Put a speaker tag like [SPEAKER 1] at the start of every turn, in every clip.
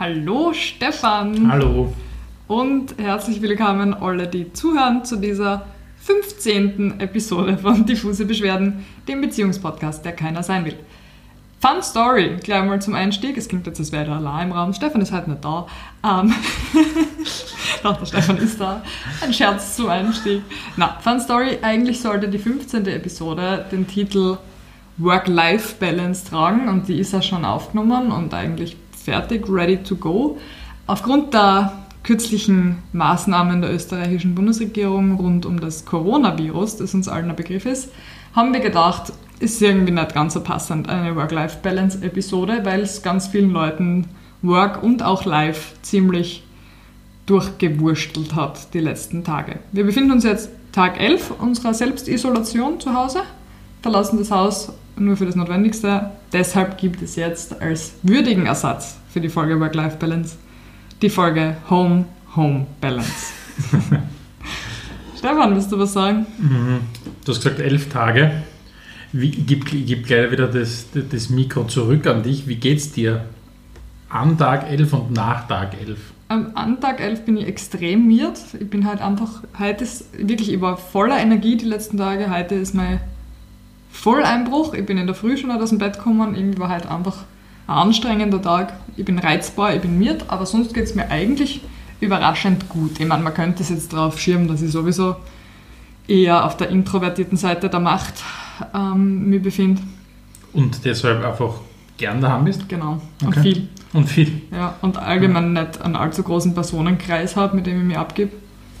[SPEAKER 1] Hallo Stefan.
[SPEAKER 2] Hallo.
[SPEAKER 1] Und herzlich willkommen alle, die zuhören zu dieser 15. Episode von Diffuse Beschwerden, dem Beziehungspodcast, der keiner sein will. Fun Story, gleich mal zum Einstieg. Es klingt jetzt, als wäre der allein im Raum. Stefan ist halt nicht da. Ähm Doch, der Stefan ist da. Ein Scherz zum Einstieg. Na, Fun Story, eigentlich sollte die 15. Episode den Titel Work-Life-Balance tragen und die ist ja schon aufgenommen und eigentlich fertig, ready to go. Aufgrund der kürzlichen Maßnahmen der österreichischen Bundesregierung rund um das Coronavirus, das uns allen ein Begriff ist, haben wir gedacht, ist irgendwie nicht ganz so passend, eine Work-Life-Balance-Episode, weil es ganz vielen Leuten Work und auch Life ziemlich durchgewurstelt hat die letzten Tage. Wir befinden uns jetzt Tag 11 unserer Selbstisolation zu Hause, verlassen das Haus nur für das Notwendigste. Deshalb gibt es jetzt als würdigen Ersatz für die Folge Work-Life-Balance die Folge Home, Home Balance. Stefan, willst du was sagen?
[SPEAKER 2] Mhm. Du hast gesagt elf Tage. Wie, gib, gib gleich wieder das, das Mikro zurück an dich. Wie geht's dir an Tag 11 und nach Tag 11?
[SPEAKER 1] An Tag 11 bin ich extrem miert. Ich bin halt einfach, heute ist wirklich, ich war voller Energie die letzten Tage. Heute ist mein Volleinbruch. Ich bin in der Früh schon aus dem Bett gekommen. Irgendwie war halt einfach ein anstrengender Tag. Ich bin reizbar, ich bin miert, aber sonst geht es mir eigentlich überraschend gut. Ich meine, man könnte es jetzt darauf schirmen, dass ich sowieso eher auf der introvertierten Seite der Macht ähm, mich befinde.
[SPEAKER 2] Und deshalb einfach gern daheim bist?
[SPEAKER 1] Genau. Und okay. viel.
[SPEAKER 2] Und viel.
[SPEAKER 1] Ja, und allgemein ja. nicht einen allzu großen Personenkreis habe, mit dem ich mich abgebe.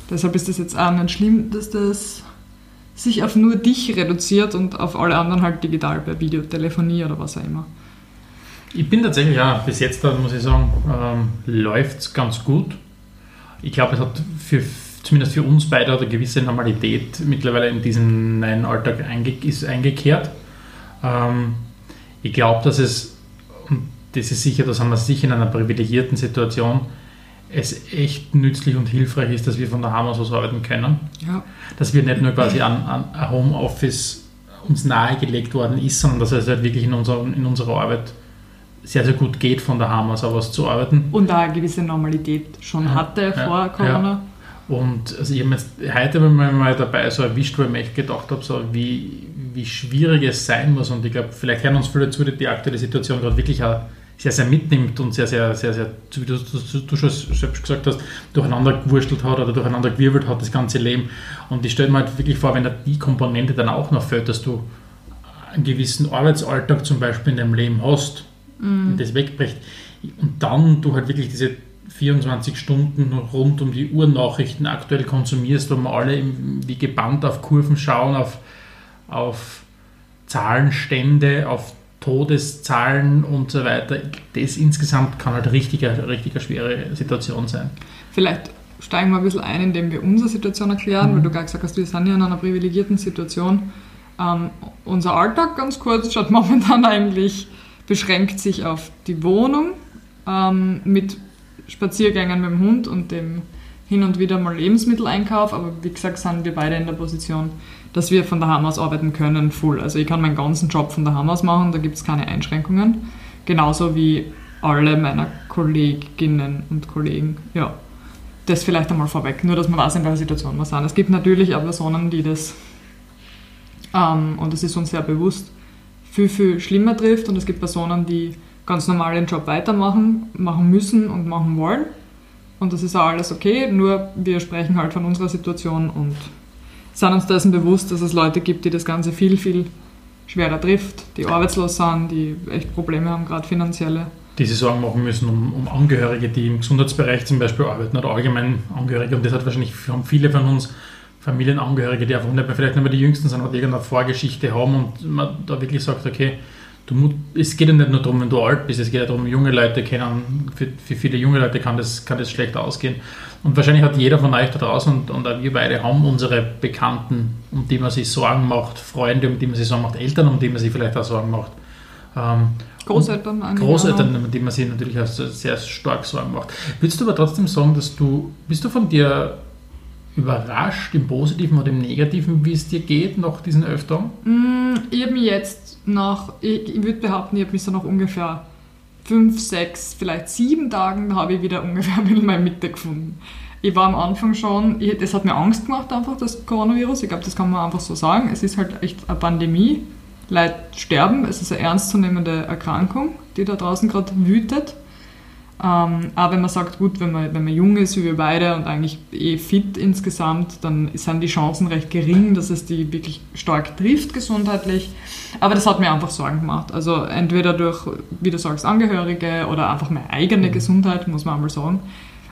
[SPEAKER 1] Deshalb ist es jetzt auch nicht schlimm, dass das sich auf nur dich reduziert und auf alle anderen halt digital per Videotelefonie oder was auch immer.
[SPEAKER 2] Ich bin tatsächlich, ja, bis jetzt, muss ich sagen, ähm, läuft es ganz gut. Ich glaube, es hat für, zumindest für uns beide eine gewisse Normalität mittlerweile in diesen neuen Alltag einge ist eingekehrt. Ähm, ich glaube, dass es, und das ist sicher, das haben wir sicher in einer privilegierten Situation, es echt nützlich und hilfreich ist, dass wir von daheim aus arbeiten können. Ja. Dass wir nicht nur quasi an, an Homeoffice uns nahegelegt worden ist, sondern dass es halt wirklich in, unser, in unserer Arbeit sehr, sehr gut geht, von daheim aus was zu arbeiten.
[SPEAKER 1] Und da eine gewisse Normalität schon ja, hatte vor ja, Corona.
[SPEAKER 2] Und also ich habe jetzt heute mal dabei so erwischt, wo ich mir echt gedacht habe, so wie, wie schwierig es sein muss. Und ich glaube, vielleicht hören uns viele zu, die die aktuelle Situation gerade wirklich auch sehr, sehr mitnimmt und sehr, sehr, sehr, sehr, wie du, du, schon selbst gesagt hast, durcheinander gewurstelt hat oder durcheinander gewirbelt hat, das ganze Leben. Und ich stelle mir halt wirklich vor, wenn da die Komponente dann auch noch fällt, dass du einen gewissen Arbeitsalltag zum Beispiel in deinem Leben hast, mhm. das wegbricht. Und dann du halt wirklich diese 24 Stunden rund um die Uhr Nachrichten aktuell konsumierst, wo wir alle wie gebannt auf Kurven schauen, auf, auf Zahlenstände, auf Todeszahlen und so weiter. Das insgesamt kann halt richtig, richtig eine schwere Situation sein.
[SPEAKER 1] Vielleicht steigen wir ein bisschen ein, indem wir unsere Situation erklären, mhm. weil du gerade gesagt hast, wir sind ja in einer privilegierten Situation. Ähm, unser Alltag, ganz kurz, schaut momentan eigentlich beschränkt sich auf die Wohnung ähm, mit Spaziergängen mit dem Hund und dem hin und wieder mal Lebensmitteleinkauf, aber wie gesagt sind wir beide in der Position, dass wir von daheim aus arbeiten können, full. Also ich kann meinen ganzen Job von daheim aus machen, da gibt es keine Einschränkungen. Genauso wie alle meiner Kolleginnen und Kollegen. Ja, das vielleicht einmal vorweg, nur dass man weiß, in welcher Situation wir sind. Es gibt natürlich auch Personen, die das, ähm, und das ist uns sehr bewusst, viel, viel schlimmer trifft und es gibt Personen, die ganz normal den Job weitermachen, machen müssen und machen wollen. Und das ist auch alles okay, nur wir sprechen halt von unserer Situation und sind uns dessen bewusst, dass es Leute gibt, die das Ganze viel, viel schwerer trifft, die arbeitslos sind, die echt Probleme haben, gerade finanzielle.
[SPEAKER 2] Die sich Sorgen machen müssen um, um Angehörige, die im Gesundheitsbereich zum Beispiel arbeiten oder allgemein Angehörige. Und das hat wahrscheinlich haben viele von uns Familienangehörige, die einfach nicht mehr, vielleicht nicht mehr die Jüngsten sind, aber die irgendeine Vorgeschichte haben und man da wirklich sagt, okay, du, es geht ja nicht nur darum, wenn du alt bist, es geht ja darum, junge Leute kennen, für, für viele junge Leute kann das, kann das schlecht ausgehen. Und wahrscheinlich hat jeder von euch da draußen und, und auch wir beide haben unsere Bekannten, um die man sich Sorgen macht, Freunde, um die man sich Sorgen macht, Eltern, um die man sich vielleicht auch Sorgen macht.
[SPEAKER 1] Ähm, Großeltern,
[SPEAKER 2] Großeltern, um die man sich natürlich auch sehr stark Sorgen macht. Würdest du aber trotzdem sagen, dass du, bist du von dir überrascht, im Positiven oder im Negativen, wie es dir geht nach diesen Öftern?
[SPEAKER 1] Mm, ich jetzt nach, ich, ich würde behaupten, ich habe mich so nach ungefähr fünf, sechs, vielleicht sieben Tagen habe ich wieder ungefähr wieder meine Mitte gefunden. Ich war am Anfang schon, ich, das hat mir Angst gemacht, einfach das Coronavirus. Ich glaube, das kann man einfach so sagen. Es ist halt echt eine Pandemie. Leute sterben. Es ist eine ernstzunehmende Erkrankung, die da draußen gerade wütet. Ähm, aber wenn man sagt, gut, wenn man, wenn man jung ist, wie wir beide und eigentlich eh fit insgesamt, dann sind die Chancen recht gering, dass es die wirklich stark trifft gesundheitlich. Aber das hat mir einfach Sorgen gemacht. Also entweder durch, wie du sagst, Angehörige oder einfach meine eigene mhm. Gesundheit, muss man einmal sagen.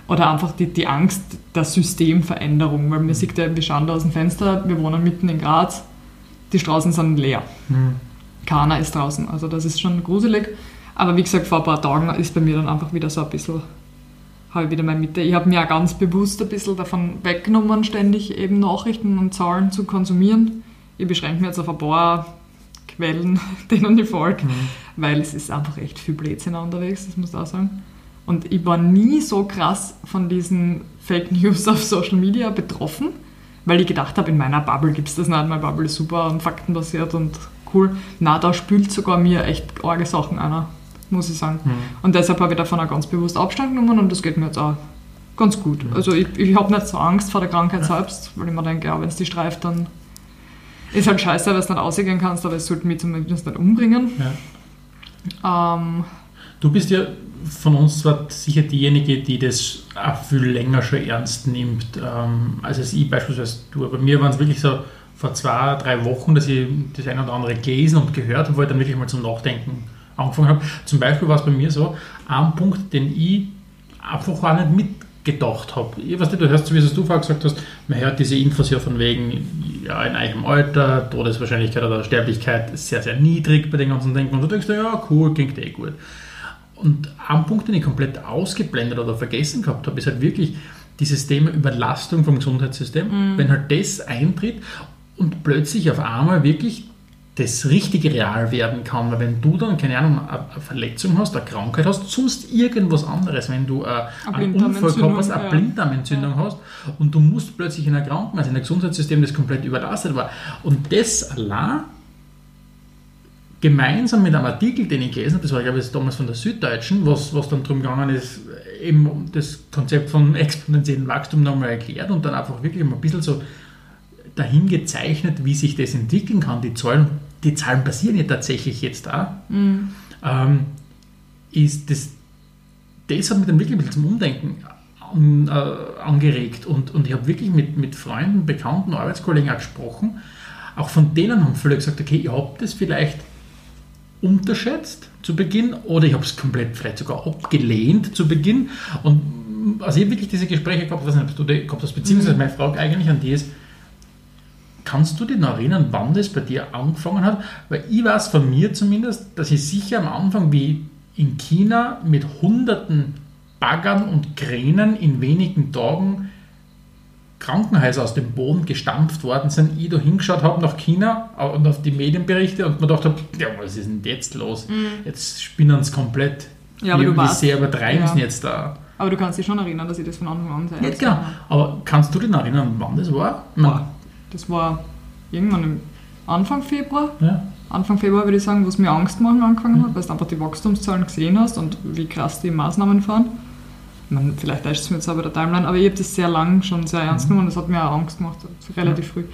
[SPEAKER 1] Oder einfach die, die Angst der Systemveränderung. Weil man sieht ja, wir schauen da aus dem Fenster, wir wohnen mitten in Graz, die Straßen sind leer. Mhm. Keiner ist draußen. Also das ist schon gruselig. Aber wie gesagt, vor ein paar Tagen ist bei mir dann einfach wieder so ein bisschen, habe ich wieder meine Mitte. Ich habe mir auch ganz bewusst ein bisschen davon weggenommen, ständig eben Nachrichten und Zahlen zu konsumieren. Ich beschränke mich jetzt auf ein paar Quellen, denen ich folge, mhm. weil es ist einfach echt viel Blödsinn unterwegs, das muss ich auch sagen. Und ich war nie so krass von diesen Fake News auf Social Media betroffen, weil ich gedacht habe, in meiner Bubble gibt es das nicht. Meine Bubble ist super und faktenbasiert und cool. Na, da spült sogar mir echt arge Sachen einer muss ich sagen. Mhm. Und deshalb habe ich davon auch ganz bewusst Abstand genommen und das geht mir jetzt auch ganz gut. Mhm. Also ich, ich habe nicht so Angst vor der Krankheit selbst, weil ich mir denke, ja, wenn es die streift, dann ist halt scheiße, weil du nicht ausgehen kannst, aber es sollte mich zumindest nicht umbringen.
[SPEAKER 2] Ja. Ähm, du bist ja von uns zwar sicher diejenige, die das auch viel länger schon ernst nimmt, ähm, als es ich beispielsweise tue. Bei mir waren es wirklich so vor zwei, drei Wochen, dass ich das eine oder andere gelesen und gehört habe, wo ich dann wirklich mal zum Nachdenken angefangen habe. Zum Beispiel war es bei mir so, ein Punkt, den ich einfach auch nicht mitgedacht habe. Ich weiß nicht, du hörst, wie du vorher gesagt hast, man hört diese Infos ja von wegen, ja, in einem Alter, Todeswahrscheinlichkeit oder Sterblichkeit ist sehr, sehr niedrig bei den ganzen Denken und du denkst, ja, cool, klingt eh gut. Und ein Punkt, den ich komplett ausgeblendet oder vergessen gehabt habe, ist halt wirklich dieses Thema Überlastung vom Gesundheitssystem. Mhm. Wenn halt das eintritt und plötzlich auf einmal wirklich das richtige Real werden kann. Weil wenn du dann, keine Ahnung, eine Verletzung hast, eine Krankheit hast, sonst irgendwas anderes, wenn du äh, einen Unfall gehabt hast, eine ja. Blinddarmentzündung ja. hast und du musst plötzlich in einer Krankenhaus, in einem Gesundheitssystem, das komplett überlastet war. Und das allein gemeinsam mit einem Artikel, den ich gelesen habe, das war glaube ich damals von der Süddeutschen, was, was dann darum gegangen ist, eben das Konzept von exponentiellen Wachstum nochmal erklärt und dann einfach wirklich mal ein bisschen so dahin gezeichnet, wie sich das entwickeln kann, die Zahlen die Zahlen passieren ja tatsächlich jetzt auch, mhm. ähm, ist das, das hat mich dann wirklich ein bisschen zum Umdenken an, äh, angeregt und, und ich habe wirklich mit, mit Freunden, Bekannten, Arbeitskollegen auch gesprochen. Auch von denen haben viele gesagt, okay, ihr habt das vielleicht unterschätzt zu Beginn oder ich habe es komplett vielleicht sogar abgelehnt zu Beginn. Und also ich habe wirklich diese Gespräche gehabt, was nicht, ob du gehabt hast, beziehungsweise mhm. meine Frage eigentlich an die ist, Kannst du dich noch erinnern, wann das bei dir angefangen hat? Weil ich weiß von mir zumindest, dass ich sicher am Anfang wie in China mit hunderten Baggern und Kränen in wenigen Tagen Krankenhäuser aus dem Boden gestampft worden sind, ich da hingeschaut habe nach China und auf die Medienberichte und mir gedacht habe, ja, was ist denn jetzt los? Mhm. Jetzt spinnen sie komplett.
[SPEAKER 1] Ja, aber wie, du
[SPEAKER 2] sehr übertreiben ja. jetzt da?
[SPEAKER 1] Aber du kannst dich schon erinnern, dass ich das von Anfang an
[SPEAKER 2] sage. Ja, genau. Aber kannst du dich noch erinnern, wann das war?
[SPEAKER 1] Boah, das war irgendwann im Anfang Februar. Ja. Anfang Februar würde ich sagen, wo es mir Angst machen angefangen hat, weil du einfach die Wachstumszahlen gesehen hast und wie krass die Maßnahmen fahren. Ich meine, vielleicht ist es mir jetzt aber der Timeline, aber ich habe das sehr lang schon sehr ernst mhm. genommen und das hat mir auch Angst gemacht, relativ ja. früh.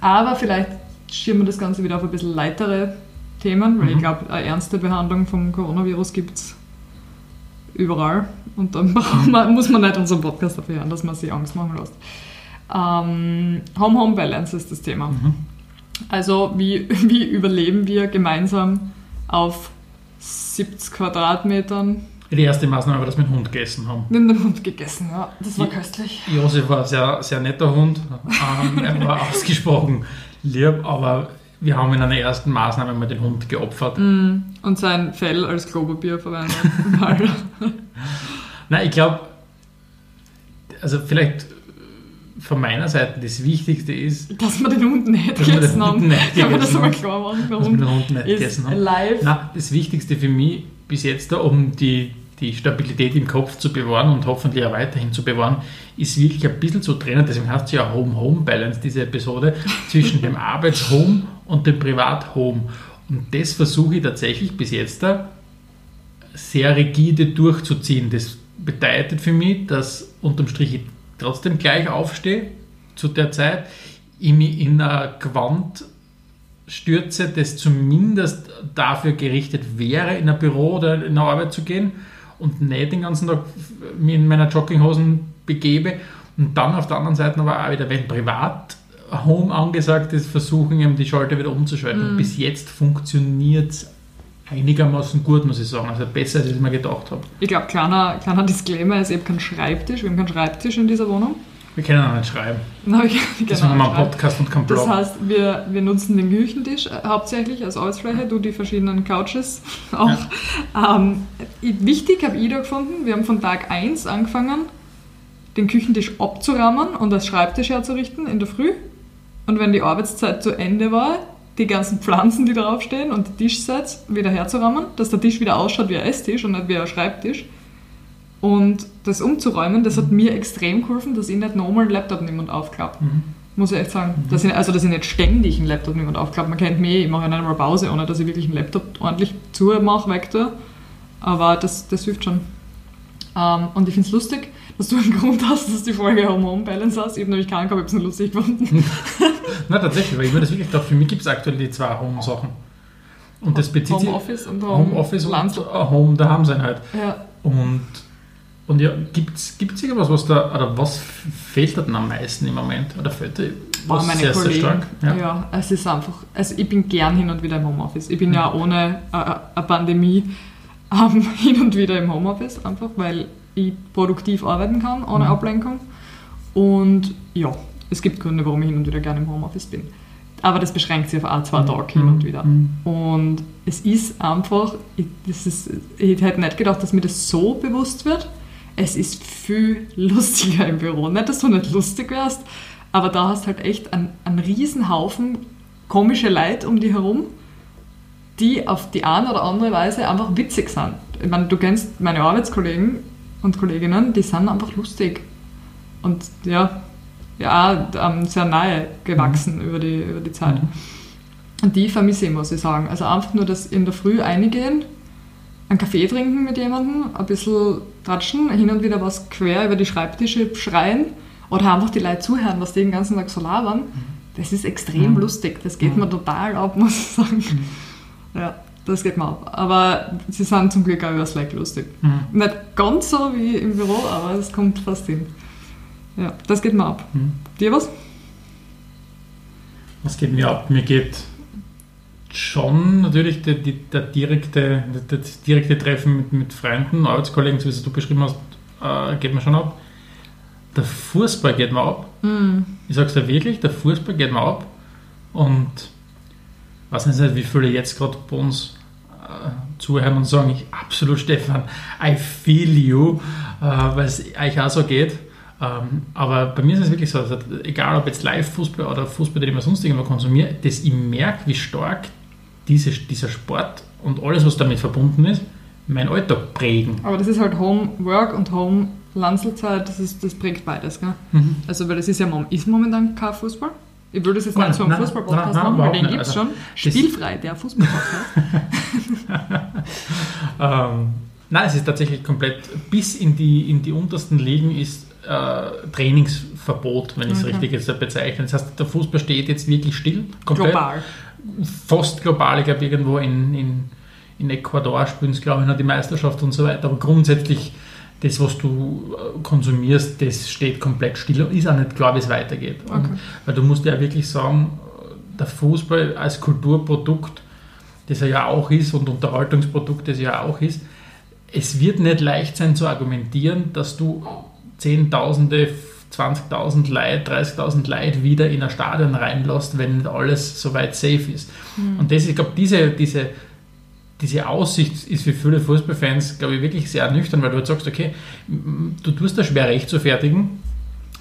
[SPEAKER 1] Aber vielleicht schirmen wir das Ganze wieder auf ein bisschen leitere Themen, weil mhm. ich glaube, eine ernste Behandlung vom Coronavirus gibt es überall und dann man, muss man nicht unseren Podcast dafür hören, dass man sich Angst machen lässt. Ähm, Home-Home-Balance ist das Thema. Mhm. Also wie, wie überleben wir gemeinsam auf 70 Quadratmetern
[SPEAKER 2] die erste Maßnahme war, dass wir den Hund gegessen haben.
[SPEAKER 1] Wir haben den Hund gegessen, ja. Das war köstlich.
[SPEAKER 2] Josef war ein sehr, sehr netter Hund. Ähm, er war ausgesprochen lieb, aber wir haben in einer ersten Maßnahme mal den Hund geopfert.
[SPEAKER 1] Mm, und sein Fell als Klopapier verwendet.
[SPEAKER 2] Nein, ich glaube, also vielleicht von meiner Seite das Wichtigste ist,
[SPEAKER 1] dass wir den Hund nicht gegessen haben. Nicht Kann man das mal klar machen?
[SPEAKER 2] Den Hund nicht gegessen haben.
[SPEAKER 1] Live.
[SPEAKER 2] Nein, das Wichtigste für mich bis jetzt, da, um die, die Stabilität im Kopf zu bewahren und hoffentlich auch weiterhin zu bewahren, ist wirklich ein bisschen zu trennen. Deswegen heißt es ja Home-Home-Balance, diese Episode, zwischen dem Arbeits-Home und dem Privat-Home. Und das versuche ich tatsächlich bis jetzt da sehr rigide durchzuziehen. Das bedeutet für mich, dass unterm Strich ich trotzdem gleich aufstehe zu der Zeit, ich mich in ein Gewand stürze, das zumindest dafür gerichtet wäre, in ein Büro oder in eine Arbeit zu gehen und nicht den ganzen Tag mich in meiner Jogginghosen begebe und dann auf der anderen Seite aber auch wieder, wenn privat Home angesagt ist, versuchen eben die Schalter wieder umzuschalten.
[SPEAKER 1] Mhm.
[SPEAKER 2] Bis jetzt funktioniert es einigermaßen gut, muss ich sagen. Also besser, als ich mir gedacht habe.
[SPEAKER 1] Ich glaube, kleiner, kleiner Disclaimer, es ist eben kein Schreibtisch. Wir haben keinen Schreibtisch in dieser Wohnung.
[SPEAKER 2] Wir können auch nicht schreiben.
[SPEAKER 1] Na, ich,
[SPEAKER 2] Deswegen haben wir einen. Podcast und keinen Blog.
[SPEAKER 1] Das heißt, wir, wir nutzen den Küchentisch äh, hauptsächlich als Arbeitsfläche, du die verschiedenen Couches auch. Ähm, i- wichtig habe ich da gefunden, wir haben von Tag 1 angefangen, den Küchentisch abzurammen und als Schreibtisch herzurichten in der Früh. Und wenn die Arbeitszeit zu Ende war, die ganzen Pflanzen, die draufstehen und die Tischsets wieder herzurammen, dass der Tisch wieder ausschaut wie ein Esstisch und nicht wie ein Schreibtisch. Und das umzuräumen, das hat mir extrem geholfen, dass ich nicht nochmal einen Laptop nehme und aufklappe.
[SPEAKER 2] Mhm.
[SPEAKER 1] Muss ich echt sagen. Dass ich, also, dass ich nicht ständig einen Laptop nehme und aufklappe. Man kennt mich, ich mache ja nicht einmal Pause, ohne dass ich wirklich einen Laptop ordentlich zumache, weg tue. Aber das, das hilft schon. Ähm, und ich finde es lustig, dass du einen Grund hast, dass die Folge Home Balance hast. Ich habe nämlich keinen gehabt, ich habe es lustig gefunden.
[SPEAKER 2] Nein, tatsächlich, weil ich mir das wirklich gedacht, für mich gibt es aktuell die zwei Home-Sachen. Und das bezieht sich
[SPEAKER 1] Homeoffice und Home,
[SPEAKER 2] Homeoffice und
[SPEAKER 1] Land.
[SPEAKER 2] äh, Home daheim sein halt.
[SPEAKER 1] Ja.
[SPEAKER 2] Und, und ja, gibt es irgendwas, was da, oder was fehlt da denn am meisten im Moment? Oder fehlt
[SPEAKER 1] Boah,
[SPEAKER 2] was
[SPEAKER 1] meine
[SPEAKER 2] sehr,
[SPEAKER 1] Kollegen.
[SPEAKER 2] sehr stark?
[SPEAKER 1] Ja. es ist einfach, also ich bin gern hin und wieder im Homeoffice. Ich bin ja ohne äh, eine Pandemie ähm, hin und wieder im Homeoffice, einfach weil ich produktiv arbeiten kann, ohne
[SPEAKER 2] Mhm.
[SPEAKER 1] Ablenkung. Und ja, es gibt Gründe, warum ich hin und wieder gerne im Homeoffice bin. Aber das beschränkt sich auf ein, zwei Tage hin und wieder.
[SPEAKER 2] Mhm.
[SPEAKER 1] Und es ist einfach, ich, das ist, ich hätte nicht gedacht, dass mir das so bewusst wird. Es ist viel lustiger im Büro. Nicht, dass du nicht lustig wärst, aber da hast halt echt einen, einen riesen Haufen komische Leute um die herum, die auf die eine oder andere Weise einfach witzig sind. Ich meine, du kennst meine Arbeitskollegen und Kolleginnen, die sind einfach lustig. Und ja, ja ähm, sehr nahe gewachsen über, die, über die Zeit.
[SPEAKER 2] Mhm.
[SPEAKER 1] Und die vermisse ich, muss ich sagen. Also einfach nur das in der Früh eingehen, einen Kaffee trinken mit jemandem, ein bisschen tratschen, hin und wieder was quer über die Schreibtische schreien oder einfach die Leute zuhören, was die den ganzen Tag so labern. Das ist extrem
[SPEAKER 2] Mhm.
[SPEAKER 1] lustig. Das geht
[SPEAKER 2] Mhm.
[SPEAKER 1] mir total ab, muss ich sagen. Ja, das geht mir ab. Aber sie sind zum Glück auch über Slack lustig.
[SPEAKER 2] Mhm.
[SPEAKER 1] Nicht ganz so wie im Büro, aber es kommt fast hin. Ja, das geht mir ab.
[SPEAKER 2] Mhm.
[SPEAKER 1] Dir was?
[SPEAKER 2] Was geht mir ab? Mir geht schon natürlich die, die, der direkte, das direkte Treffen mit, mit Freunden, Arbeitskollegen, so wie es du beschrieben hast, äh, geht mir schon ab. Der Fußball geht mir ab.
[SPEAKER 1] Mhm.
[SPEAKER 2] Ich sag's dir wirklich, der Fußball geht mir ab. Und ich weiß nicht, wie viele jetzt gerade bei uns äh, zuhören und sagen, ich absolut Stefan, I feel you, äh, weil es euch auch so geht. Ähm, aber bei mir ist es wirklich so, also, egal ob jetzt Live-Fußball oder Fußball, den ich sonst irgendwo konsumiere, dass ich merke, wie stark diese, dieser Sport und alles, was damit verbunden ist, meinen Alltag prägen.
[SPEAKER 1] Aber das ist halt Homework und Home Landselzeit, das, ist, das prägt beides, gell?
[SPEAKER 2] Mhm.
[SPEAKER 1] Also, weil das ist ja ist momentan kein Fußball. Ich würde das jetzt nicht so einen Fußball-Podcast machen, weil den gibt es
[SPEAKER 2] Also,
[SPEAKER 1] schon. Spielfrei, der Fußball-Podcast.
[SPEAKER 2] Ähm, nein, es ist tatsächlich komplett, bis in die, in die untersten Ligen ist äh, Trainingsverbot, wenn ich es
[SPEAKER 1] Okay.
[SPEAKER 2] richtig jetzt bezeichne. Das heißt, der Fußball steht jetzt wirklich still. Komplett,
[SPEAKER 1] Global.
[SPEAKER 2] Fast global. Ich glaube, irgendwo in, in, in Ecuador spielen sie, glaube ich, noch die Meisterschaft und so weiter. Aber grundsätzlich, das, was du äh, konsumierst, das steht komplett still und ist auch nicht klar, wie es weitergeht.
[SPEAKER 1] Okay.
[SPEAKER 2] Und, weil du musst ja wirklich sagen, der Fußball als Kulturprodukt, das er ja auch ist und Unterhaltungsprodukt, das er ja auch ist, es wird nicht leicht sein zu argumentieren, dass du Zehntausende, 20.000 Leute, 30.000 Leute wieder in ein Stadion reinlässt, wenn nicht alles soweit safe ist. Und das, ich glaube, diese, diese, diese Aussicht ist für viele Fußballfans, glaube ich, wirklich sehr nüchtern, weil du halt sagst, okay, du tust da schwer recht zu fertigen,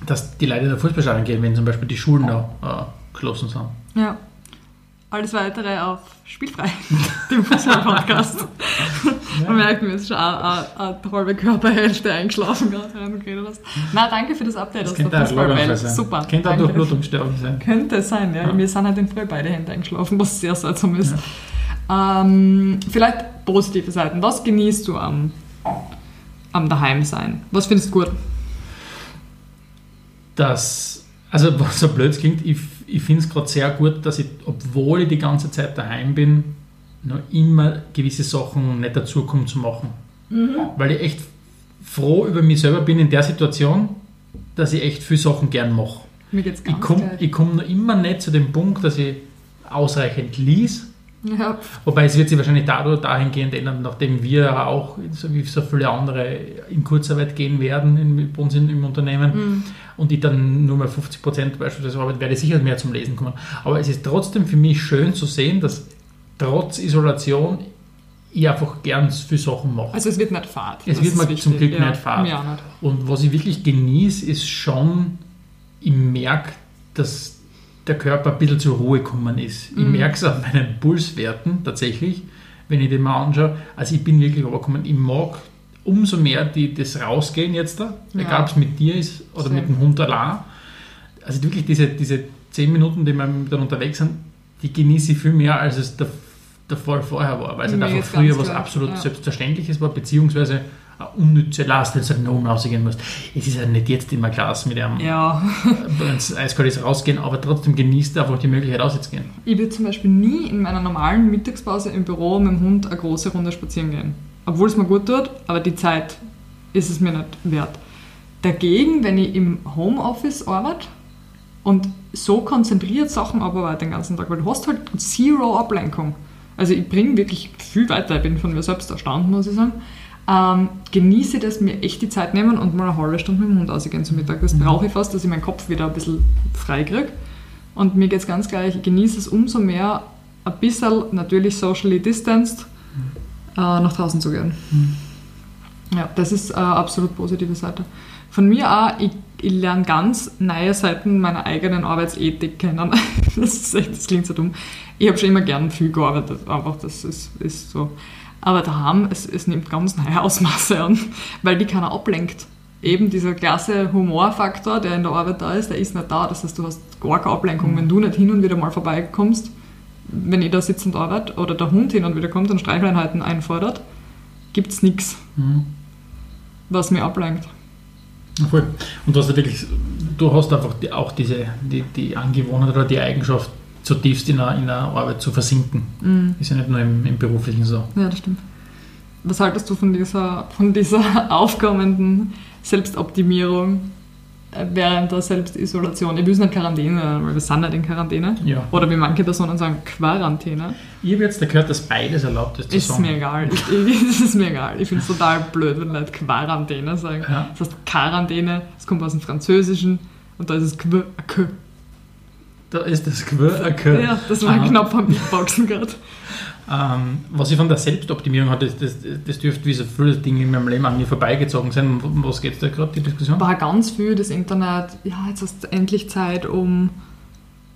[SPEAKER 2] dass die Leute in der Fußballstadion gehen, wenn zum Beispiel die Schulen noch äh, geschlossen sind.
[SPEAKER 1] Ja. Alles weitere auf Spielfrei, dem Fußball-Podcast. Man merkt mir, ist schon eine, halbe Körperhälfte eingeschlafen, gerade während du geredet hast. Na, danke für das Update
[SPEAKER 2] Das
[SPEAKER 1] aus der Fußballwelt. Super.
[SPEAKER 2] Könnte auch
[SPEAKER 1] danke.
[SPEAKER 2] Durchblutungsstörung sein.
[SPEAKER 1] Könnte sein, ja.
[SPEAKER 2] Ja.
[SPEAKER 1] Mir sind halt in Früh beide Hände eingeschlafen, was sehr seltsam ist. Ähm, vielleicht positive Seiten. Was genießt du am, am Daheimsein? Was findest du gut?
[SPEAKER 2] Das, also was so blöd klingt, ich, ich finde es gerade sehr gut, dass ich, obwohl ich die ganze Zeit daheim bin, noch immer gewisse Sachen nicht dazu komme zu machen. Mhm. Weil ich echt froh über mich selber bin in der Situation, dass ich echt viele Sachen gern mache. Ich komme komm noch immer nicht zu dem Punkt, dass ich ausreichend lies.
[SPEAKER 1] Ja.
[SPEAKER 2] Wobei es wird sich wahrscheinlich dadurch dahingehend ändern, nachdem wir auch, so wie so viele andere, in Kurzarbeit gehen werden in, bei uns in, im Unternehmen
[SPEAKER 1] Mhm.
[SPEAKER 2] und ich dann nur mal 50 Prozent beispielsweise arbeite, werde ich sicher mehr zum Lesen kommen. Aber es ist trotzdem für mich schön zu sehen, dass trotz Isolation ich einfach gern viele Sachen mache.
[SPEAKER 1] Also es wird nicht fad.
[SPEAKER 2] Es wird mir zum. Glück
[SPEAKER 1] ja.
[SPEAKER 2] nicht fad.
[SPEAKER 1] Nicht.
[SPEAKER 2] Und was ich wirklich genieße, ist schon, ich merke, dass der Körper ein bisschen zur Ruhe gekommen ist. Ich
[SPEAKER 1] Mhm.
[SPEAKER 2] merke es an meinen Pulswerten tatsächlich, wenn ich den mal anschaue. Also ich bin wirklich runtergekommen. Ich mag umso mehr die, das Rausgehen jetzt da,
[SPEAKER 1] Ja.
[SPEAKER 2] egal ob es mit dir ist oder
[SPEAKER 1] Sehr.
[SPEAKER 2] mit dem Hund allein. Also wirklich diese, diese zehn Minuten, die wir dann unterwegs sind, die genieße ich viel mehr, als es der, der Fall vorher war. Weil es einfach früher was absolut
[SPEAKER 1] ja.
[SPEAKER 2] Selbstverständliches war, beziehungsweise unnütze Last, wenn du halt noch rausgehen musst. Es ist ja nicht jetzt immer klasse mit einem,
[SPEAKER 1] Ja,
[SPEAKER 2] eiskalt ist, rausgehen, aber trotzdem genießt er einfach die Möglichkeit, rauszugehen.
[SPEAKER 1] ich würde zum Beispiel nie in meiner normalen Mittagspause im Büro mit dem Hund eine große Runde spazieren gehen. Obwohl es mir gut tut, aber die Zeit ist es mir nicht wert. Dagegen, wenn ich im Homeoffice arbeite und so konzentriert Sachen abarbeite den ganzen Tag, weil du hast halt zero Ablenkung. Also ich bringe wirklich viel weiter, ich bin von mir selbst erstaunt, muss ich sagen. Ähm, genieße das, mir echt die Zeit nehmen und mal eine halbe Stunde mit dem Hund ausgehen zum Mittag. Das brauche ich fast, dass ich meinen Kopf wieder ein bisschen frei kriege. Und mir geht es ganz gleich, ich genieße es umso mehr, ein bisschen natürlich socially distanced äh, nach draußen zu gehen. Ja, das ist eine absolut positive Seite. Von mir auch, ich, ich lerne ganz neue Seiten meiner eigenen Arbeitsethik kennen. Das, echt, das klingt so dumm. Ich habe schon immer gern viel gearbeitet, einfach das ist, ist so. Aber daheim, es, es nimmt ganz neue Ausmaße an, weil die keiner ablenkt. Eben dieser klasse Humorfaktor, der in der Arbeit da ist, der ist nicht da. Das heißt, du hast gar keine Ablenkung. Wenn du nicht hin und wieder mal vorbeikommst, wenn ich da sitze und arbeite oder der Hund hin und wieder kommt und Streicheleinheiten einfordert, gibt es nichts,
[SPEAKER 2] Mhm.
[SPEAKER 1] was mir ablenkt.
[SPEAKER 2] Voll. Und du hast ja wirklich, du hast einfach die, auch diese, die, die Angewohnheit oder die Eigenschaft, zutiefst in der, in der Arbeit zu versinken.
[SPEAKER 1] Mhm.
[SPEAKER 2] Ist ja nicht nur im, im Beruflichen so.
[SPEAKER 1] Ja, das stimmt. Was haltest du von dieser, von dieser aufkommenden Selbstoptimierung äh, während der Selbstisolation? Ich will es nicht Quarantäne, weil wir sind nicht in Quarantäne.
[SPEAKER 2] Ja.
[SPEAKER 1] Oder wie manche Personen sagen, Quarantäne.
[SPEAKER 2] Ich habe jetzt gehört, dass beides erlaubt ist zu
[SPEAKER 1] Ist
[SPEAKER 2] sagen.
[SPEAKER 1] mir egal. Ich, ist mir egal. Ich finde es total blöd, wenn Leute Quarantäne sagen.
[SPEAKER 2] Ja.
[SPEAKER 1] Das heißt Quarantäne, das kommt aus dem Französischen und da ist es Qu. Qu.
[SPEAKER 2] Da ist das okay.
[SPEAKER 1] Ja, das war
[SPEAKER 2] Aha.
[SPEAKER 1] knapp am Beatboxen gerade.
[SPEAKER 2] Ähm, was ich von der Selbstoptimierung hatte, das, das, dürfte wie so viele Dinge in meinem Leben an mir vorbeigezogen sein. Was geht es da gerade, die Diskussion?
[SPEAKER 1] war ganz viel das Internet, ja, jetzt hast du endlich Zeit, um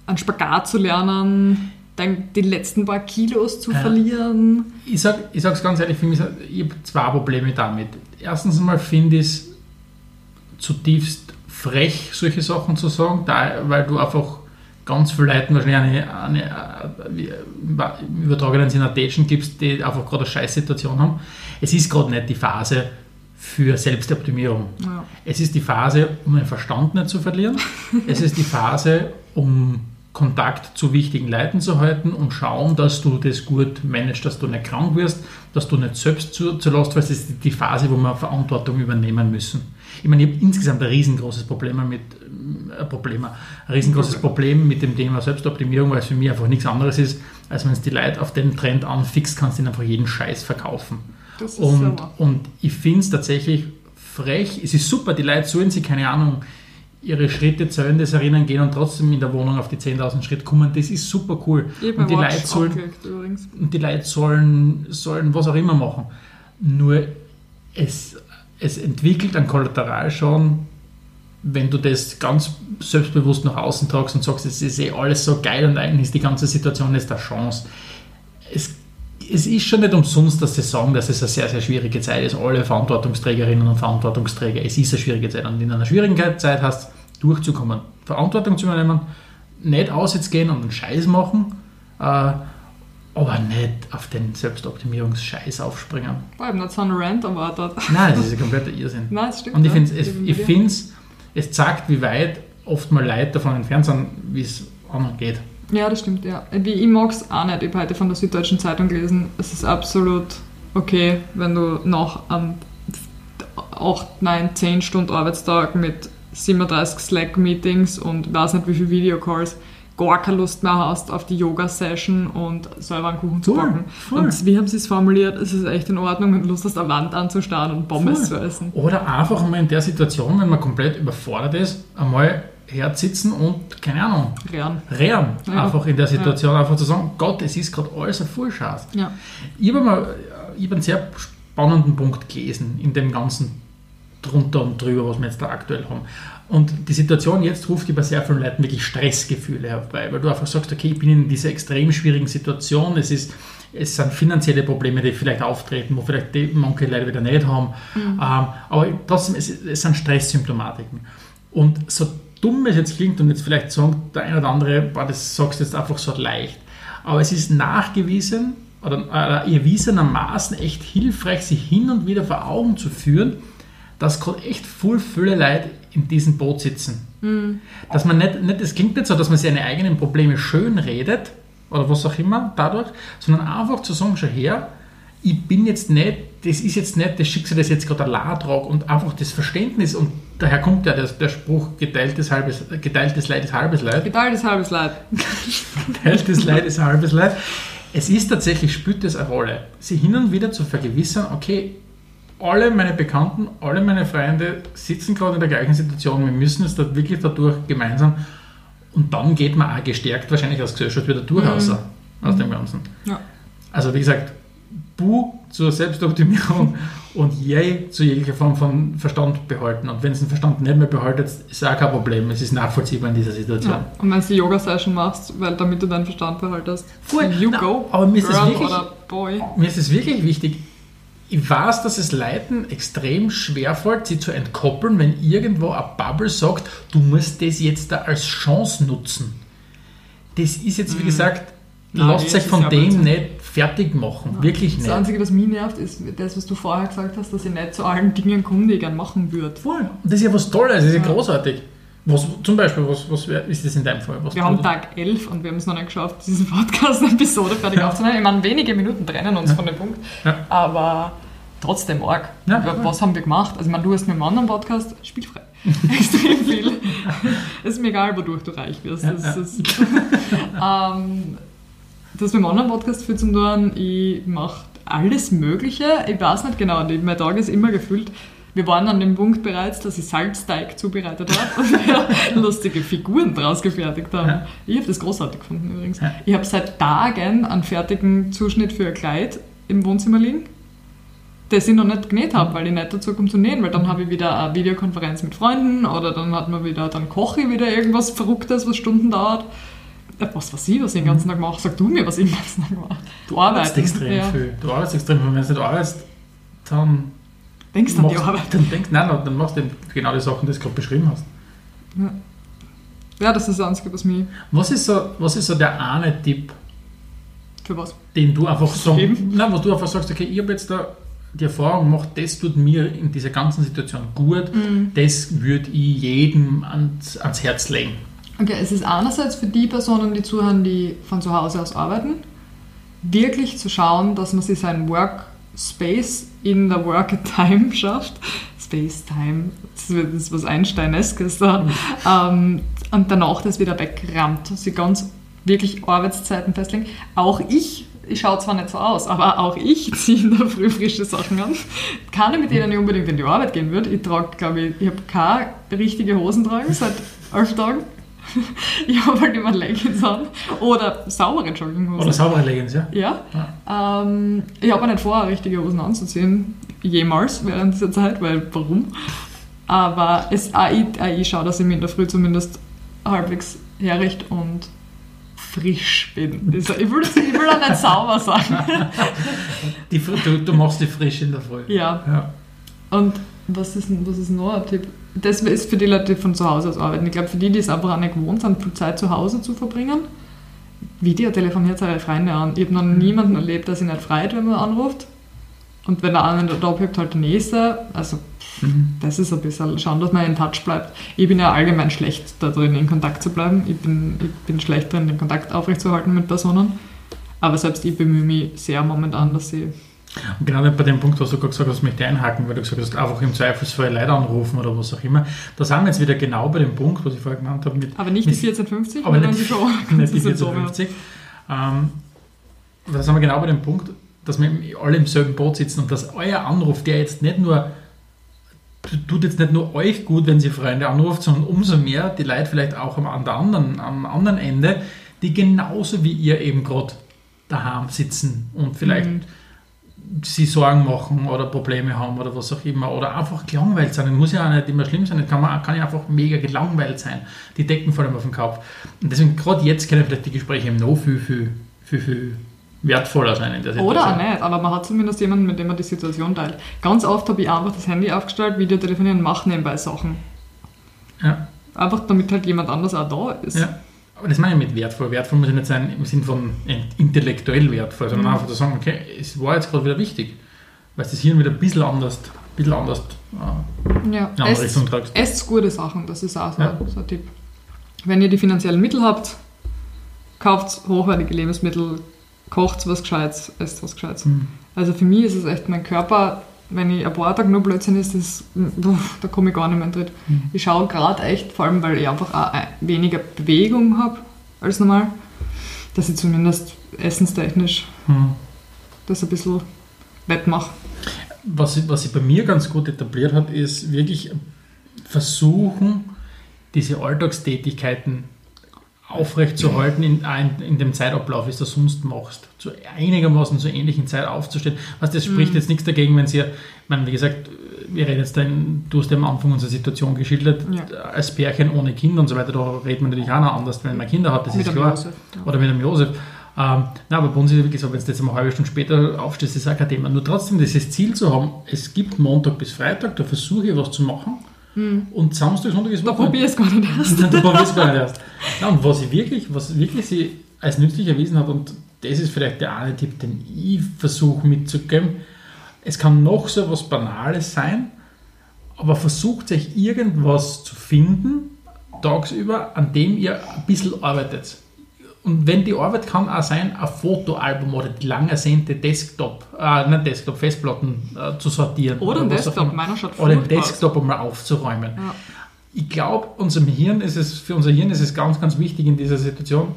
[SPEAKER 1] einen Spagat zu lernen, dann die letzten paar Kilos zu
[SPEAKER 2] Ja.
[SPEAKER 1] verlieren.
[SPEAKER 2] Ich sage ich es ganz ehrlich, für mich, ich habe zwei Probleme damit. Erstens einmal finde ich es zutiefst frech, solche Sachen zu sagen, da, weil du einfach ganz vielen Leuten wahrscheinlich eine, eine, äh, im übertragenen Sinne Attention gibst, die einfach gerade eine Scheißsituation haben. Es ist gerade nicht die Phase für Selbstoptimierung.
[SPEAKER 1] Ja.
[SPEAKER 2] Es ist die Phase, um den Verstand nicht zu verlieren. es ist die Phase, um Kontakt zu wichtigen Leuten zu halten und schauen, dass du das gut managst, dass du nicht krank wirst, dass du nicht selbst zu, zu Last wirst. Das ist die Phase, wo wir Verantwortung übernehmen müssen. Ich meine, ich habe insgesamt ein riesengroßes Problem mit, äh, Problem, ein riesengroßes Problem mit dem Thema Selbstoptimierung, weil es für mich einfach nichts anderes ist, als wenn es die Leute auf den Trend anfixt, kannst du ihnen einfach jeden Scheiß verkaufen. Und,
[SPEAKER 1] so.
[SPEAKER 2] und ich finde es tatsächlich frech. Es ist super, die Leute sollen sich, keine Ahnung, ihre Schritte zählen, das erinnern, gehen und trotzdem in der Wohnung auf die 10.000 Schritte kommen. Das ist super cool. Und die Leute sollen, und die Leute sollen, sollen was auch immer machen. Nur es, es entwickelt einen Kollateralschaden, wenn du das ganz selbstbewusst nach außen tragst und sagst, es ist eh alles so geil und eigentlich ist die ganze Situation jetzt eine Chance. Es, es ist schon nicht umsonst, dass sie sagen, dass es eine sehr, sehr schwierige Zeit ist. Alle Verantwortungsträgerinnen und Verantwortungsträger, es ist eine schwierige Zeit. Und in einer schwierigen Zeit hast durchzukommen, Verantwortung zu übernehmen, nicht auswärts gehen und einen Scheiß machen, äh, aber nicht auf den Selbstoptimierungsscheiß aufspringen.
[SPEAKER 1] Ich habe nicht so einen Rant erwartet.
[SPEAKER 2] Nein, das ist ein kompletter Irrsinn.
[SPEAKER 1] Nein, das stimmt.
[SPEAKER 2] Und ich finde, es, ich find's, es zeigt, wie weit oft mal Leute davon entfernt sind, wie es anderen geht.
[SPEAKER 1] Ja, das stimmt, ja. Wie, ich mag es auch nicht. Ich habe heute von der Süddeutschen Zeitung gelesen, es ist absolut okay, wenn du nach einem 8, 9, 10 Stunden Arbeitstag mit 37 Slack-Meetings und weiß nicht wie viele Videocalls gar keine Lust mehr hast auf die Yoga-Session und selber einen Kuchen zu
[SPEAKER 2] Voll,
[SPEAKER 1] backen.
[SPEAKER 2] voll.
[SPEAKER 1] Und wie haben sie es formuliert? Es ist echt in Ordnung, wenn du Lust hast, eine Wand anzustarren und Pommes zu essen.
[SPEAKER 2] Oder einfach mal in der Situation, wenn man komplett überfordert ist, einmal hersitzen und, keine Ahnung,
[SPEAKER 1] Rehren.
[SPEAKER 2] rehren.
[SPEAKER 1] Ja.
[SPEAKER 2] Einfach in der Situation, einfach zu sagen, Gott, es ist gerade alles ein Vollscheiß.
[SPEAKER 1] Ja.
[SPEAKER 2] Ich habe mal ich hab einen sehr spannenden Punkt gelesen in dem ganzen drunter und drüber, was wir jetzt da aktuell haben. Und die Situation jetzt ruft bei sehr vielen Leuten wirklich Stressgefühle herbei, weil du einfach sagst, okay, ich bin in dieser extrem schwierigen Situation, es, ist, es sind finanzielle Probleme, die vielleicht auftreten, wo vielleicht die manche Leute wieder nicht haben, ähm, aber trotzdem, es, es sind Stresssymptomatiken. Und so dumm es jetzt klingt und jetzt vielleicht sagen der eine oder andere, boah, das sagst du jetzt einfach so leicht, aber es ist nachgewiesen oder äh, erwiesenermaßen echt hilfreich, sich hin und wieder vor Augen zu führen, dass gerade echt voll viele Leute in diesem Boot sitzen. Dass man nicht, nicht, es klingt nicht so, dass man seine eigenen Probleme schön redet oder was auch immer dadurch, sondern einfach zu sagen, schau her, ich bin jetzt nicht, das ist jetzt nicht das Schicksal, das jetzt gerade allein trage und einfach das Verständnis und daher kommt ja der, der Spruch, geteiltes, halbes, geteiltes Leid ist halbes Leid.
[SPEAKER 1] Geteiltes halbes Leid.
[SPEAKER 2] Geteiltes Leid ist halbes Leid. Es ist tatsächlich, spielt es eine Rolle, sie hin und wieder zu vergewissern, okay, alle meine Bekannten, alle meine Freunde sitzen gerade in der gleichen Situation, wir müssen jetzt da wirklich dadurch gemeinsam und dann geht man auch gestärkt wahrscheinlich als Gesellschaft wieder durch aus, aus dem Ganzen.
[SPEAKER 1] Ja.
[SPEAKER 2] Also wie gesagt, Bu zur Selbstoptimierung und Yay zu jeglicher Form von Verstand behalten. Und wenn es den Verstand nicht mehr behaltet, ist auch kein Problem. Es ist nachvollziehbar in dieser Situation.
[SPEAKER 1] Ja. Und wenn du die Yoga-Session machst, weil damit du deinen Verstand behaltest,
[SPEAKER 2] Voll.
[SPEAKER 1] you
[SPEAKER 2] Na,
[SPEAKER 1] go,
[SPEAKER 2] aber mir ist
[SPEAKER 1] girl
[SPEAKER 2] wirklich-
[SPEAKER 1] oder boy.
[SPEAKER 2] Mir ist es wirklich wichtig, ich weiß, dass es Leuten extrem schwer fällt, sie zu entkoppeln, wenn irgendwo eine Bubble sagt, du musst das jetzt da als Chance nutzen. Das ist jetzt, wie gesagt,
[SPEAKER 1] Mhm. Nein,
[SPEAKER 2] lasst
[SPEAKER 1] das
[SPEAKER 2] euch von dem nicht fertig machen. Wirklich
[SPEAKER 1] Das
[SPEAKER 2] nicht.
[SPEAKER 1] Einzige, was mich nervt, ist das, was du vorher gesagt hast, dass ich nicht zu allen Dingen gerne machen würde.
[SPEAKER 2] Voll. Das ist ja was Tolles, das ist ja,
[SPEAKER 1] Ja.
[SPEAKER 2] großartig. Was, zum Beispiel, was, was ist das in deinem Fall? Was
[SPEAKER 1] Wir haben Tag 11 und wir haben es noch nicht geschafft, diese Podcast-Episode fertig
[SPEAKER 2] Ja.
[SPEAKER 1] aufzunehmen. Ich meine, wenige Minuten trennen uns von dem Punkt,
[SPEAKER 2] Ja.
[SPEAKER 1] aber trotzdem arg.
[SPEAKER 2] Ja,
[SPEAKER 1] was haben wir gemacht? Also, ich meine, du hast mit einem anderen Podcast spielfrei. Extrem viel. Es ist mir egal, wodurch du reich wirst.
[SPEAKER 2] Ja,
[SPEAKER 1] Das,
[SPEAKER 2] ja.
[SPEAKER 1] ist- ähm, das mit einem anderen Podcast viel zu tun. Ich mache alles Mögliche. Ich weiß nicht genau, mein Tag ist immer gefüllt. Wir waren an dem Punkt bereits, dass ich Salzteig zubereitet habe und wir lustige Figuren draus gefertigt haben.
[SPEAKER 2] Ja.
[SPEAKER 1] Ich habe das großartig gefunden übrigens.
[SPEAKER 2] Ja.
[SPEAKER 1] Ich habe seit Tagen einen fertigen Zuschnitt für ein Kleid im Wohnzimmer liegen, das ich noch nicht genäht habe, weil ich nicht dazu komme zu nähen, weil dann habe ich wieder eine Videokonferenz mit Freunden oder dann hat man wieder, dann koche ich wieder irgendwas Verrücktes, was Stunden dauert. Äh, Was weiß ich, was ich den ganzen Tag mache? Sag du mir, was ich den ganzen Tag mache.
[SPEAKER 2] Du arbeitest extrem
[SPEAKER 1] ja.
[SPEAKER 2] viel. Du arbeitest extrem viel. Wenn du nicht arbeitest, dann
[SPEAKER 1] Denkst du an die Arbeit?
[SPEAKER 2] dann denkst nein, dann machst du genau die Sachen, die du gerade beschrieben hast.
[SPEAKER 1] Ja, das ist das Einzige, was mich.
[SPEAKER 2] Was ist so, was ist so der eine Tipp,
[SPEAKER 1] Für was?
[SPEAKER 2] den du einfach so, nein, wo du einfach sagst, okay, ich habe jetzt da die Erfahrung gemacht, das tut mir in dieser ganzen Situation gut, das würde ich jedem ans, ans Herz legen.
[SPEAKER 1] Okay, es ist einerseits für die Personen, die zuhören, die von zu Hause aus arbeiten, wirklich zu schauen, dass man sich seinen Workspace in der Work-Time schafft. Space-Time, das ist- das ist was Einsteineskes da. Ähm, und danach das wieder wegrammt. Sie ganz wirklich Arbeitszeiten festlegen. Auch ich, ich schaue zwar nicht so aus, aber auch ich ziehe in der Früh frische Sachen an. Keine, mit denen ich unbedingt in die Arbeit gehen würde. Ich trage, glaube ich, ich habe keine richtige Hosen tragen seit elf Tagen. Ich habe halt immer Leggings an. Oder saubere Jogginghosen.
[SPEAKER 2] Oder saubere Leggings, ja?
[SPEAKER 1] Ja. Ähm, ich habe auch nicht vor, richtige Hosen anzuziehen. Jemals während dieser Zeit, weil warum? Aber es, auch ich, ich schaue, dass ich mich in der Früh zumindest halbwegs herricht und frisch bin. Das- Ich will, ich will auch nicht sauber sagen.
[SPEAKER 2] Die, du, du machst die frisch in der Früh.
[SPEAKER 1] Ja.
[SPEAKER 2] Ja.
[SPEAKER 1] Und was ist, was ist noch ein Tipp? Das ist für die Leute, die von zu Hause aus arbeiten. Ich glaube, für die, die es einfach auch nicht gewohnt sind, viel Zeit zu Hause zu verbringen, Video telefoniert seine Freunde an. Ich habe noch niemanden erlebt, der sich nicht freut, wenn man anruft. Und wenn der eine nicht abhebt, halt der nächste. Also,
[SPEAKER 2] Mhm.
[SPEAKER 1] das ist ein bisschen schauen, dass man in Touch bleibt. Ich bin ja allgemein schlecht da drin, in Kontakt zu bleiben. Ich bin, ich bin schlecht drin, den Kontakt aufrechtzuerhalten mit Personen. Aber selbst ich bemühe mich sehr momentan, dass ich.
[SPEAKER 2] Und genau bei dem Punkt, was du gerade gesagt hast, möchte ich einhaken, weil du gesagt hast, einfach im Zweifelsfall Leute anrufen oder was auch immer. Da sind wir jetzt wieder genau bei dem Punkt, was ich vorher genannt habe, mit
[SPEAKER 1] Aber nicht die 1450,
[SPEAKER 2] aber nicht,
[SPEAKER 1] die Show.
[SPEAKER 2] nicht die 1450. Ähm, da sind wir genau bei dem Punkt, dass wir alle im selben Boot sitzen und dass euer Anruf, der jetzt nicht nur tut jetzt nicht nur euch gut, wenn sie Freunde anruft, sondern umso mehr die Leute vielleicht auch am, an der anderen, am anderen Ende, die genauso wie ihr eben gerade daheim sitzen und vielleicht
[SPEAKER 1] Mhm.
[SPEAKER 2] Sie Sorgen machen oder Probleme haben oder was auch immer oder einfach gelangweilt sein. Das muss ja auch nicht immer schlimm sein, das kann, man, kann ja einfach mega gelangweilt sein. Die Decken fallen auf den Kopf. Und deswegen gerade jetzt können vielleicht die Gespräche noch viel, viel, viel, viel wertvoller sein in der Situation.
[SPEAKER 1] Oder auch nicht, aber man hat zumindest jemanden, mit dem man die Situation teilt. Ganz oft habe ich einfach das Handy aufgestellt, Video telefonieren, mache nebenbei Sachen.
[SPEAKER 2] Ja.
[SPEAKER 1] Einfach damit halt jemand anders auch da ist.
[SPEAKER 2] Ja. Aber das meine ich mit wertvoll. Wertvoll muss ja nicht sein im Sinn von intellektuell wertvoll, sondern
[SPEAKER 1] Mhm.
[SPEAKER 2] einfach zu sagen, okay, es war jetzt gerade wieder wichtig, weil du das Hirn wieder ein bisschen anders, ein bisschen anders äh,
[SPEAKER 1] Ja.
[SPEAKER 2] in eine Richtung tragst.
[SPEAKER 1] esst gute Sachen, das ist auch so,
[SPEAKER 2] Ja.
[SPEAKER 1] so ein Tipp. Wenn ihr die finanziellen Mittel habt, kauft hochwertige Lebensmittel, kocht was Gescheites, esst was Gescheites.
[SPEAKER 2] Mhm.
[SPEAKER 1] Also für mich ist es echt mein Körper, wenn ich ein paar Tage nur Blödsinn ist, das, da komme ich gar nicht mehr in Tritt.
[SPEAKER 2] Mhm.
[SPEAKER 1] Ich schaue gerade echt, vor allem weil ich einfach auch ein- weniger Bewegung habe als normal, dass ich zumindest essenstechnisch
[SPEAKER 2] Mhm.
[SPEAKER 1] das ein bisschen wettmache.
[SPEAKER 2] Was, sich- was sich bei mir ganz gut etabliert hat, ist wirklich versuchen, diese Alltagstätigkeiten aufrechtzuerhalten in, in, in dem Zeitablauf, wie du sonst machst. Zu einigermaßen zur ähnlichen Zeit aufzustehen. Was das spricht
[SPEAKER 1] Mhm.
[SPEAKER 2] jetzt nichts dagegen, wenn sie, meine, wie gesagt, wir reden jetzt da, in, du hast ja am Anfang unsere Situation geschildert,
[SPEAKER 1] Ja.
[SPEAKER 2] als Pärchen ohne Kinder und so weiter, da redet man natürlich auch noch anders, wenn man Kinder hat, das
[SPEAKER 1] Mit
[SPEAKER 2] ist klar.
[SPEAKER 1] Josef, ja.
[SPEAKER 2] Oder mit dem Josef. Ähm, na, aber bei uns ist es wirklich so, wenn du jetzt eine halbe Stunde später aufstehst, ist auch kein Thema. Nur trotzdem dieses Ziel zu haben, es gibt Montag bis Freitag, da versuche ich was zu machen und Samstag, Sonntag ist
[SPEAKER 1] Da
[SPEAKER 2] Wochenende.
[SPEAKER 1] probiere ich es gar nicht erst.
[SPEAKER 2] da probiere ich es gar nicht erst. Ja, und was ich wirklich, was wirklich sie als nützlich erwiesen hat, und das ist vielleicht der eine Tipp, den ich versuche mitzugeben, es kann noch so was Banales sein, aber versucht euch irgendwas zu finden, tagsüber, an dem ihr ein bisschen arbeitet. Und wenn die Arbeit kann auch sein, ein Fotoalbum oder die lang ersehnte Desktop, äh, nicht Desktop, Festplatten äh, zu sortieren.
[SPEAKER 1] Oder
[SPEAKER 2] auch
[SPEAKER 1] Desktop, meiner schaut
[SPEAKER 2] Oder den. Desktop einmal aufzuräumen.
[SPEAKER 1] Ja.
[SPEAKER 2] Ich glaube, unserem Hirn ist es, für unser Hirn ist es ganz, ganz wichtig in dieser Situation,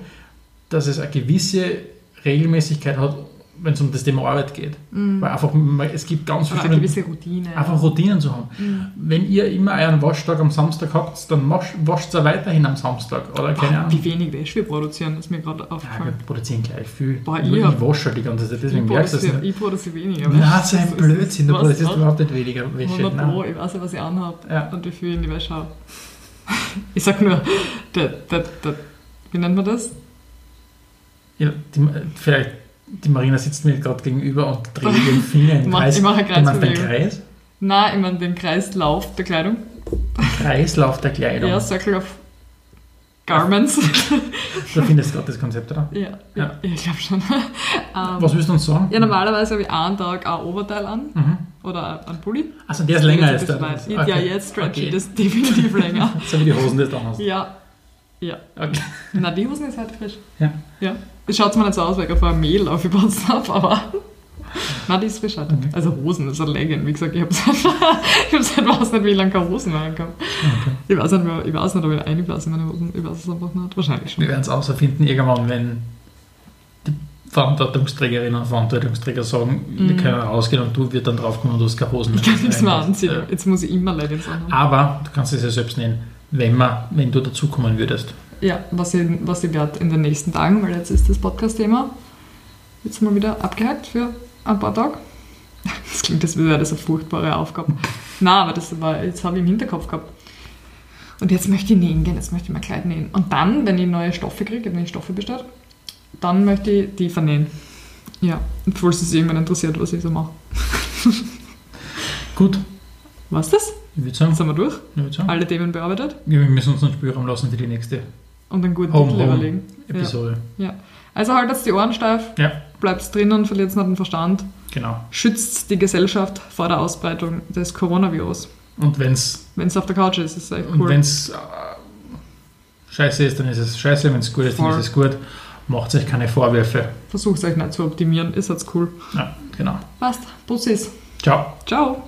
[SPEAKER 2] dass es eine gewisse Regelmäßigkeit hat, wenn es um das Thema Arbeit geht. Weil einfach, es gibt ganz
[SPEAKER 1] Oder eine
[SPEAKER 2] verschiedene
[SPEAKER 1] gewisse Routine.
[SPEAKER 2] einfach Routinen zu haben. Wenn ihr immer euren Waschtag am Samstag habt, dann wasch- wascht ihr weiterhin am Samstag. Oder keine
[SPEAKER 1] Boah,
[SPEAKER 2] Ahnung.
[SPEAKER 1] wie wenig Wäsche wir produzieren, ist mir gerade
[SPEAKER 2] Ja,
[SPEAKER 1] aufgefallen.
[SPEAKER 2] wir produzieren gleich viel.
[SPEAKER 1] Boah,
[SPEAKER 2] ich
[SPEAKER 1] ich
[SPEAKER 2] wasche die ganze Zeit, deswegen
[SPEAKER 1] ich,
[SPEAKER 2] merkst du es
[SPEAKER 1] produziere,
[SPEAKER 2] nicht.
[SPEAKER 1] ich produziere weniger.
[SPEAKER 2] Nein, ein
[SPEAKER 1] das ist-
[SPEAKER 2] Blödsinn, du
[SPEAKER 1] was-
[SPEAKER 2] produzierst
[SPEAKER 1] was-
[SPEAKER 2] überhaupt nicht weniger Wäsche.
[SPEAKER 1] 100 Pro,
[SPEAKER 2] Nein.
[SPEAKER 1] ich weiß ja, was ich anhabe
[SPEAKER 2] Ja.
[SPEAKER 1] und wie viel ich in die Wäsche habe. Ich sag nur, der, der, der, wie nennt man das?
[SPEAKER 2] Ja, die, vielleicht, die Marina sitzt mir gerade gegenüber und dreht den Finger im
[SPEAKER 1] Ich mach-
[SPEAKER 2] Kreis.
[SPEAKER 1] ich mach eine
[SPEAKER 2] Du meinst den. Kreis?
[SPEAKER 1] Nein, ich meine den Kreislauf der Kleidung.
[SPEAKER 2] Kreislauf der Kleidung.
[SPEAKER 1] Ja, Circle of Garments.
[SPEAKER 2] Du findest gerade das Konzept, oder?
[SPEAKER 1] ja, ja.
[SPEAKER 2] Ja.
[SPEAKER 1] ich glaube schon. Ähm,
[SPEAKER 2] Was willst du uns sagen?
[SPEAKER 1] ja, normalerweise habe ich einen Tag ein Oberteil an
[SPEAKER 2] Mhm.
[SPEAKER 1] oder ein Pulli.
[SPEAKER 2] Also der ist länger
[SPEAKER 1] Jetzt
[SPEAKER 2] als der.
[SPEAKER 1] weit. Ja, jetzt stretch
[SPEAKER 2] okay.
[SPEAKER 1] ich das definitiv länger.
[SPEAKER 2] So wie die Hosen, die du da hast.
[SPEAKER 1] Ja, ja.
[SPEAKER 2] Okay.
[SPEAKER 1] Na, die Hosen ist halt frisch.
[SPEAKER 2] Ja.
[SPEAKER 1] Ja. Das schaut zwar nicht so aus, weil ich auf ein Mehl aufgepasst habe, aber. Nein, die ist frisch halt.
[SPEAKER 2] Okay.
[SPEAKER 1] Also Hosen ist ein Legging. Wie gesagt, ich habe seit, ich hab seit weiß nicht, wie lange keine Hosen mehr angehabt.
[SPEAKER 2] Okay.
[SPEAKER 1] Ich weiß nicht, mehr- ich weiß nicht, ob ich einblasse in meine Hosen. Ich weiß es einfach nicht. Wahrscheinlich schon.
[SPEAKER 2] Wir werden es außerfinden irgendwann, wenn die Verantwortungsträgerinnen und Verantwortungsträger sagen, wir
[SPEAKER 1] Mhm.
[SPEAKER 2] können rausgehen und du wirst dann draufkommen, du hast keine Hosen
[SPEAKER 1] Ich kann nichts mehr anziehen.
[SPEAKER 2] Ja.
[SPEAKER 1] Jetzt muss ich immer Leggings anhaben.
[SPEAKER 2] Aber du kannst es ja selbst nennen, wenn, man, wenn du dazukommen würdest.
[SPEAKER 1] Ja, was ich, was ich werde in den nächsten Tagen, weil jetzt ist das Podcast-Thema jetzt mal wieder abgehakt für ein paar Tage. Das klingt, als wäre das eine furchtbare Aufgabe. Nein, aber das war, jetzt habe ich im Hinterkopf gehabt. Und jetzt möchte ich nähen gehen, jetzt möchte ich mein Kleid nähen. Und dann, wenn ich neue Stoffe kriege, wenn ich Stoffe bestellt, dann möchte ich die vernähen. Ja, falls es irgendwann interessiert, was ich so mache.
[SPEAKER 2] Gut,
[SPEAKER 1] Was das?
[SPEAKER 2] ich würde sagen,
[SPEAKER 1] Sind wir durch?
[SPEAKER 2] ich würd sagen
[SPEAKER 1] Alle Themen bearbeitet
[SPEAKER 2] wir müssen uns einen Spielraum lassen für die nächste
[SPEAKER 1] und einen guten
[SPEAKER 2] Home,
[SPEAKER 1] Titel
[SPEAKER 2] Home.
[SPEAKER 1] überlegen.
[SPEAKER 2] Episode.
[SPEAKER 1] Ja. Also haltet die Ohren steif,
[SPEAKER 2] Ja,
[SPEAKER 1] bleibt drinnen, verliert nicht den Verstand,
[SPEAKER 2] genau.
[SPEAKER 1] schützt die Gesellschaft vor der Ausbreitung des Coronavirus.
[SPEAKER 2] Und wenn es
[SPEAKER 1] Wenn es auf der Couch ist, ist es echt
[SPEAKER 2] und
[SPEAKER 1] cool.
[SPEAKER 2] wenn's, äh, scheiße ist, dann ist es scheiße. Wenn es gut ist, dann ist es gut. Macht euch keine Vorwürfe.
[SPEAKER 1] Versucht euch nicht zu optimieren, ist jetzt cool.
[SPEAKER 2] Ja, genau.
[SPEAKER 1] Passt, Bussis.
[SPEAKER 2] Ciao.
[SPEAKER 1] Ciao.